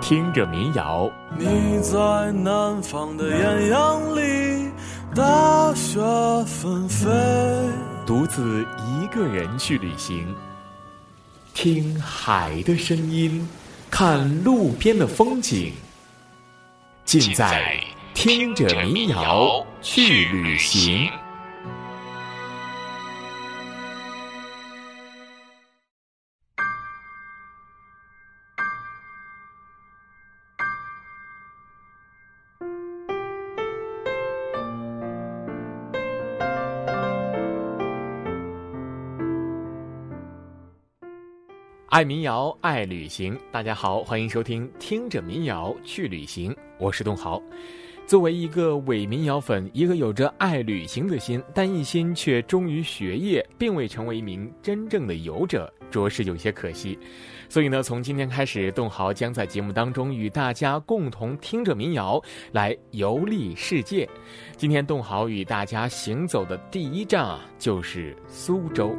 听着民谣。你在南方的艳阳里，大雪纷飞，独自一个人去旅行，听海的声音，看路边的风景，尽在听着民谣去旅行。爱民谣，爱旅行。大家好，欢迎收听《听着民谣去旅行》，我是东豪。作为一个伪民谣粉，一个有着爱旅行的心，但一心却忠于学业，并未成为一名真正的游者，着实有些可惜。所以呢，从今天开始，栋豪将在节目当中与大家共同听着民谣来游历世界。今天，栋豪与大家行走的第一站啊，就是苏州。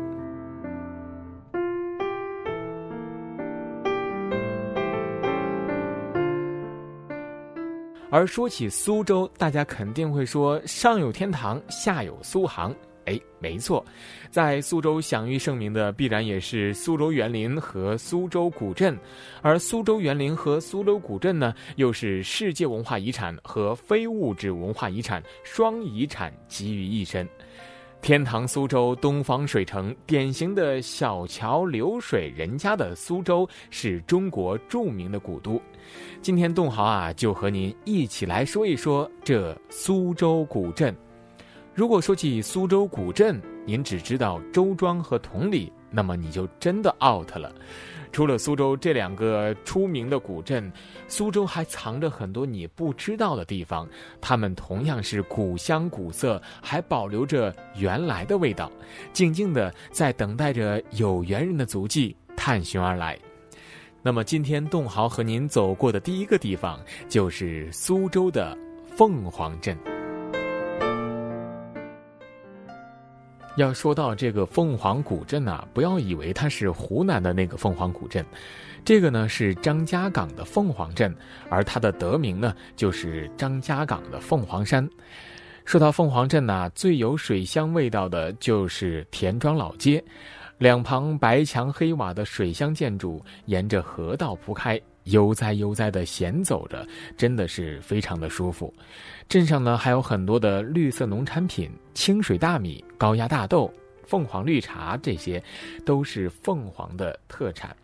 而说起苏州，大家肯定会说上有天堂，下有苏杭。哎，没错，在苏州享誉盛名的必然也是苏州园林和苏州古镇，而苏州园林和苏州古镇呢，又是世界文化遗产和非物质文化遗产双遗产集于一身。天堂苏州，东方水城，典型的小桥流水人家的苏州，是中国著名的古都。今天栋豪啊，就和您一起来说一说这苏州古镇。如果说起苏州古镇，您只知道周庄和同里，那么你就真的 out 了。除了苏州这两个出名的古镇，苏州还藏着很多你不知道的地方。它们同样是古香古色，还保留着原来的味道，静静的在等待着有缘人的足迹探寻而来。那么今天栋豪和您走过的第一个地方，就是苏州的凤凰镇。要说到这个凤凰古镇啊，不要以为它是湖南的那个凤凰古镇，这个呢是张家港的凤凰镇，而它的得名呢就是张家港的凤凰山。说到凤凰镇呢，最有水乡味道的就是田庄老街，两旁白墙黑瓦的水乡建筑沿着河道铺开。悠哉悠哉的闲走着，真的是非常的舒服。镇上呢还有很多的绿色农产品，清水大米、高压大豆、凤凰绿茶，这些都是凤凰的特产。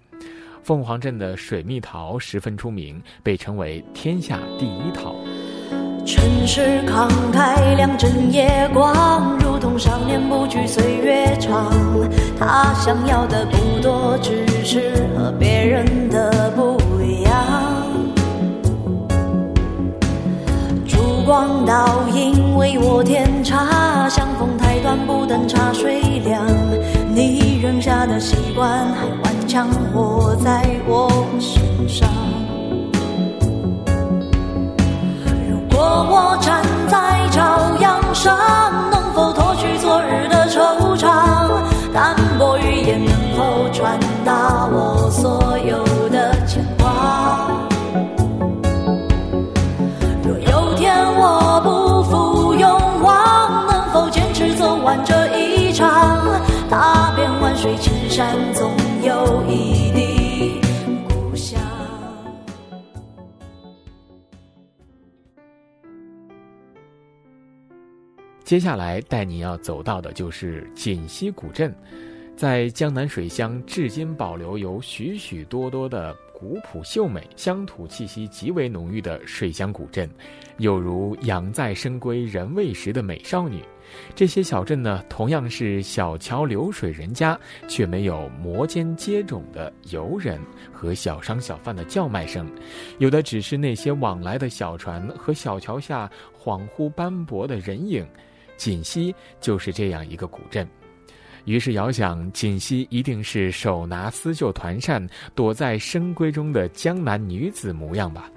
凤凰镇的水蜜桃十分出名，被称为天下第一桃。城市慷慨，两整夜光，如同少年不惧岁月长。他想要的不多，只是和别人的不。光倒影为我添茶，相逢太短，不等茶水凉。你扔下的习惯还顽强活在我身上。如果我站山，总有一地故乡。接下来带你要走到的就是锦溪古镇，在江南水乡，至今保留有许许多多的。古朴秀美、乡土气息极为浓郁的水乡古镇，有如养在深闺人未识的美少女。这些小镇呢，同样是小桥流水人家，却没有摩肩接踵的游人和小商小贩的叫卖声，有的只是那些往来的小船和小桥下恍惚斑驳的人影。锦溪就是这样一个古镇。于是遥想，锦溪一定是手拿丝绣团扇，躲在深闺中的江南女子模样吧。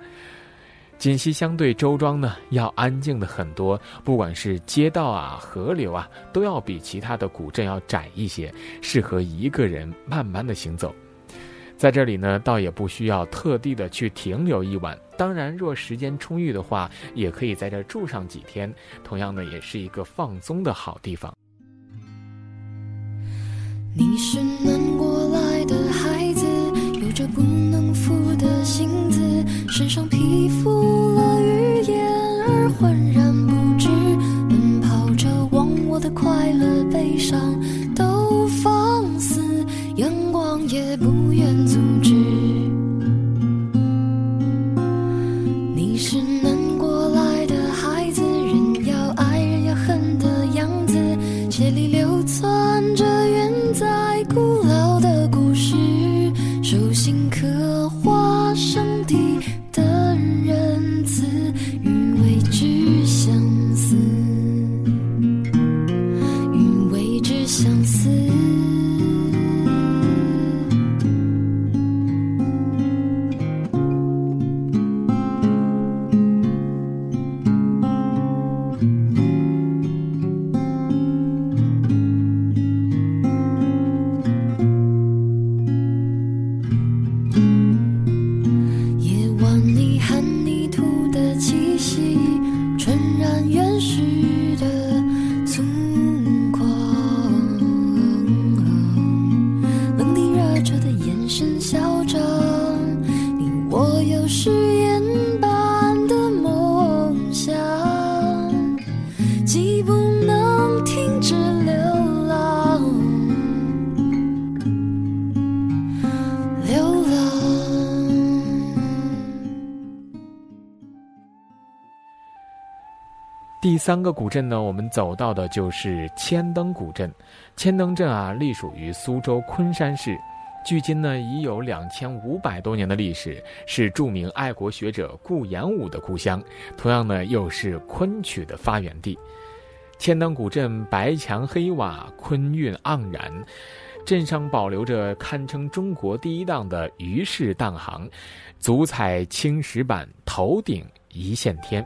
锦溪相对周庄呢，要安静的很多，不管是街道啊、河流啊，都要比其他的古镇要窄一些，适合一个人慢慢的行走。在这里呢，倒也不需要特地的去停留一晚。当然，若时间充裕的话，也可以在这住上几天。同样呢，也是一个放松的好地方。你是南过来的孩子，有着不能负的心，身上披覆了语言而浑然不知，奔跑着忘我的快乐悲伤都放肆，阳光也不愿阻相思。三个古镇呢，我们走到的就是千灯古镇。千灯镇啊，隶属于苏州昆山市，距今呢已有两千五百多年的历史，是著名爱国学者顾炎武的故乡，同样呢又是昆曲的发源地。千灯古镇白墙黑瓦，昆韵盎然，镇上保留着堪称中国第一档的鱼式档行，足彩青石板，头顶一线天。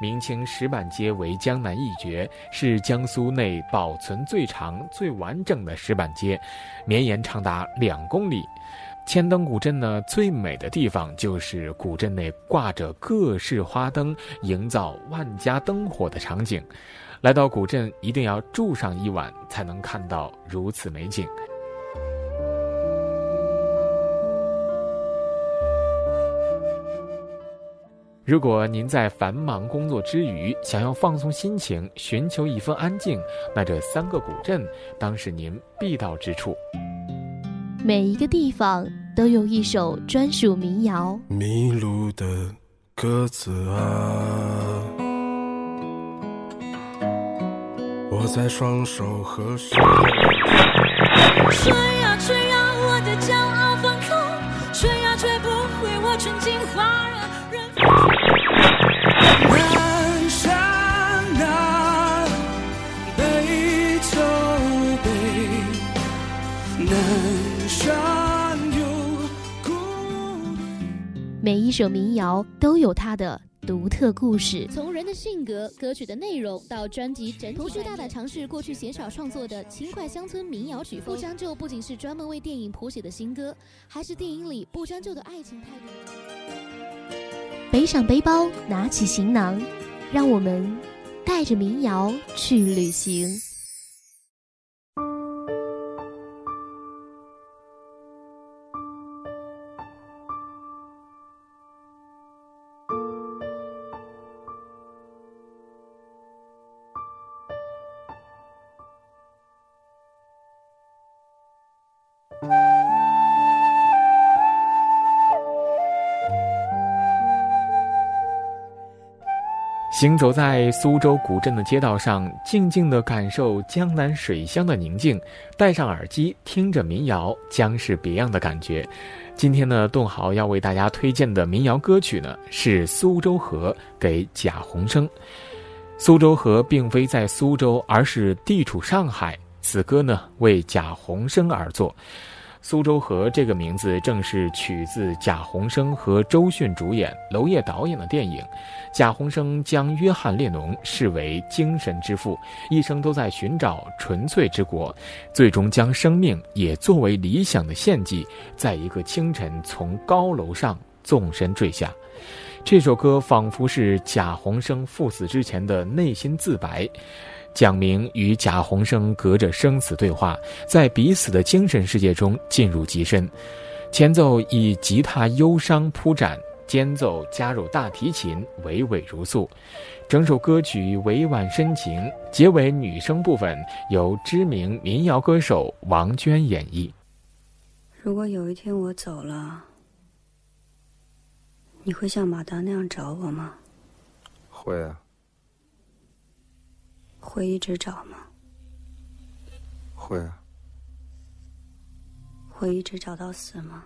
明清石板街为江南一绝，是江苏内保存最长、最完整的石板街，绵延长达两公里。千灯古镇呢，最美的地方就是古镇内挂着各式花灯，营造万家灯火的场景。来到古镇，一定要住上一晚，才能看到如此美景。如果您在繁忙工作之余想要放松心情，寻求一份安静，那这三个古镇当是您必到之处。每一个地方都有一首专属民谣。迷路的鸽子啊，我在双手合十。吹呀吹呀，我的骄傲放纵，吹呀吹不回我纯净花每一首民谣都有它的独特故事。从人的性格、歌曲的内容到专辑整体，同时大胆尝试过去鲜少创作的轻快乡村民谣曲风。不将就不仅是专门为电影谱写的新歌，还是电影里不将就的爱情态度。背上背包，拿起行囊，让我们带着民谣去旅行。行走在苏州古镇的街道上，静静地感受江南水乡的宁静，戴上耳机听着民谣，将是别样的感觉。今天呢，栋豪要为大家推荐的民谣歌曲呢，是《苏州河》给贾宏声。苏州河并非在苏州，而是地处上海。此歌呢，为贾宏声而作。苏州河这个名字正是取自贾宏声和周迅主演、娄烨导演的电影。贾宏声将约翰列侬视为精神之父，一生都在寻找纯粹之国，最终将生命也作为理想的献祭，在一个清晨从高楼上纵身坠下。这首歌仿佛是贾宏声赴死之前的内心自白。蒋明与贾宏声隔着生死对话，在彼此的精神世界中进入极深。前奏以吉他忧伤铺展，间奏加入大提琴，娓娓如诉。整首歌曲委婉深情，结尾女声部分由知名民谣歌手王娟演绎。如果有一天我走了，你会像马达那样找我吗？会啊。会一直找吗？会啊。会一直找到死吗？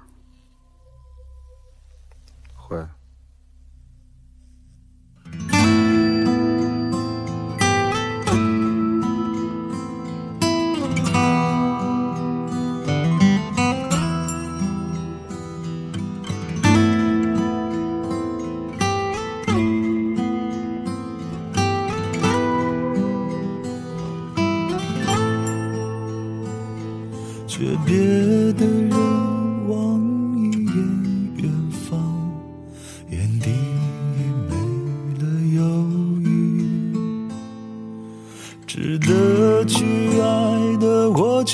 会。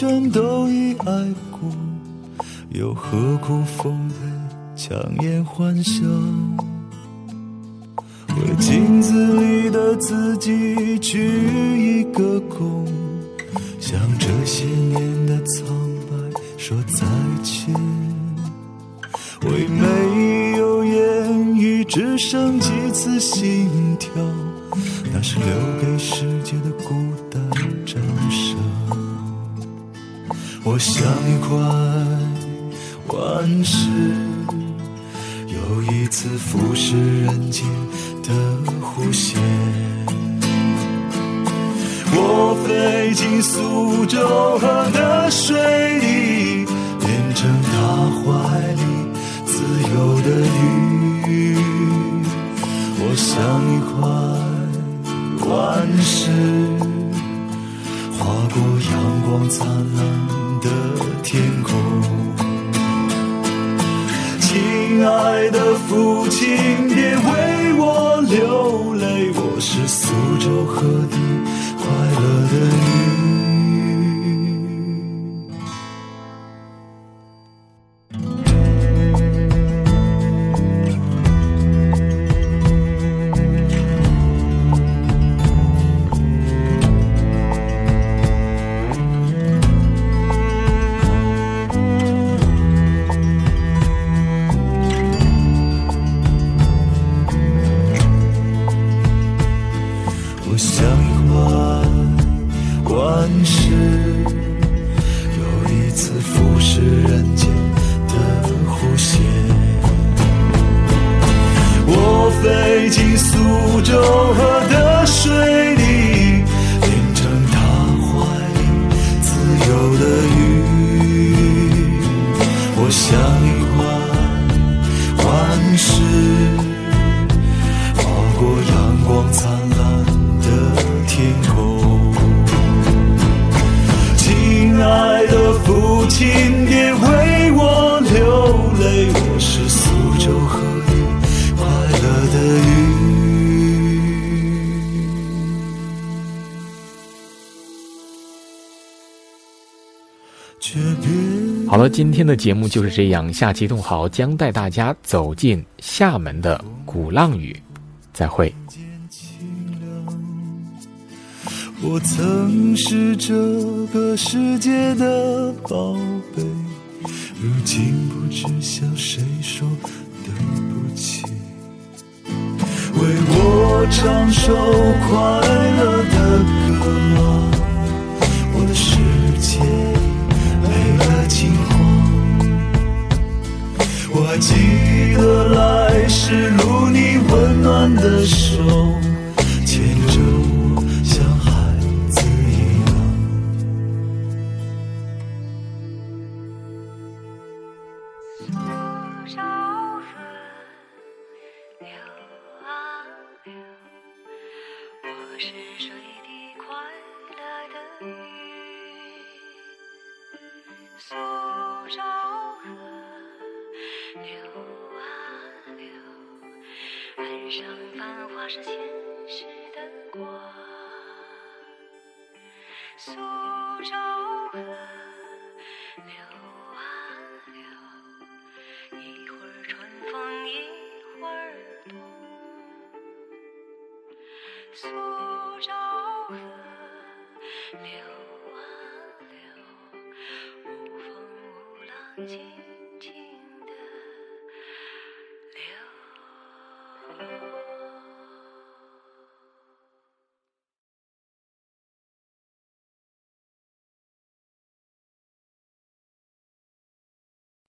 全都已爱过又何苦奉陪强颜欢笑为镜子里的自己鞠一个躬向这些年的苍白说再见。为没有言语只剩几次心跳那是留给世界的孤单。我像一块顽石又一次腐蚀人间的弧线我飞进苏州河的水里变成她怀里自由的鱼。飞进苏州河的水里，变成她怀里自由的鱼。我想。好了，今天的节目就是这样。下期动好将带大家走进厦门的鼓浪屿，再会。我曾是这个世界的宝贝，如今不知向谁说对不起。为我唱首快乐的歌啊，的手。苏州河流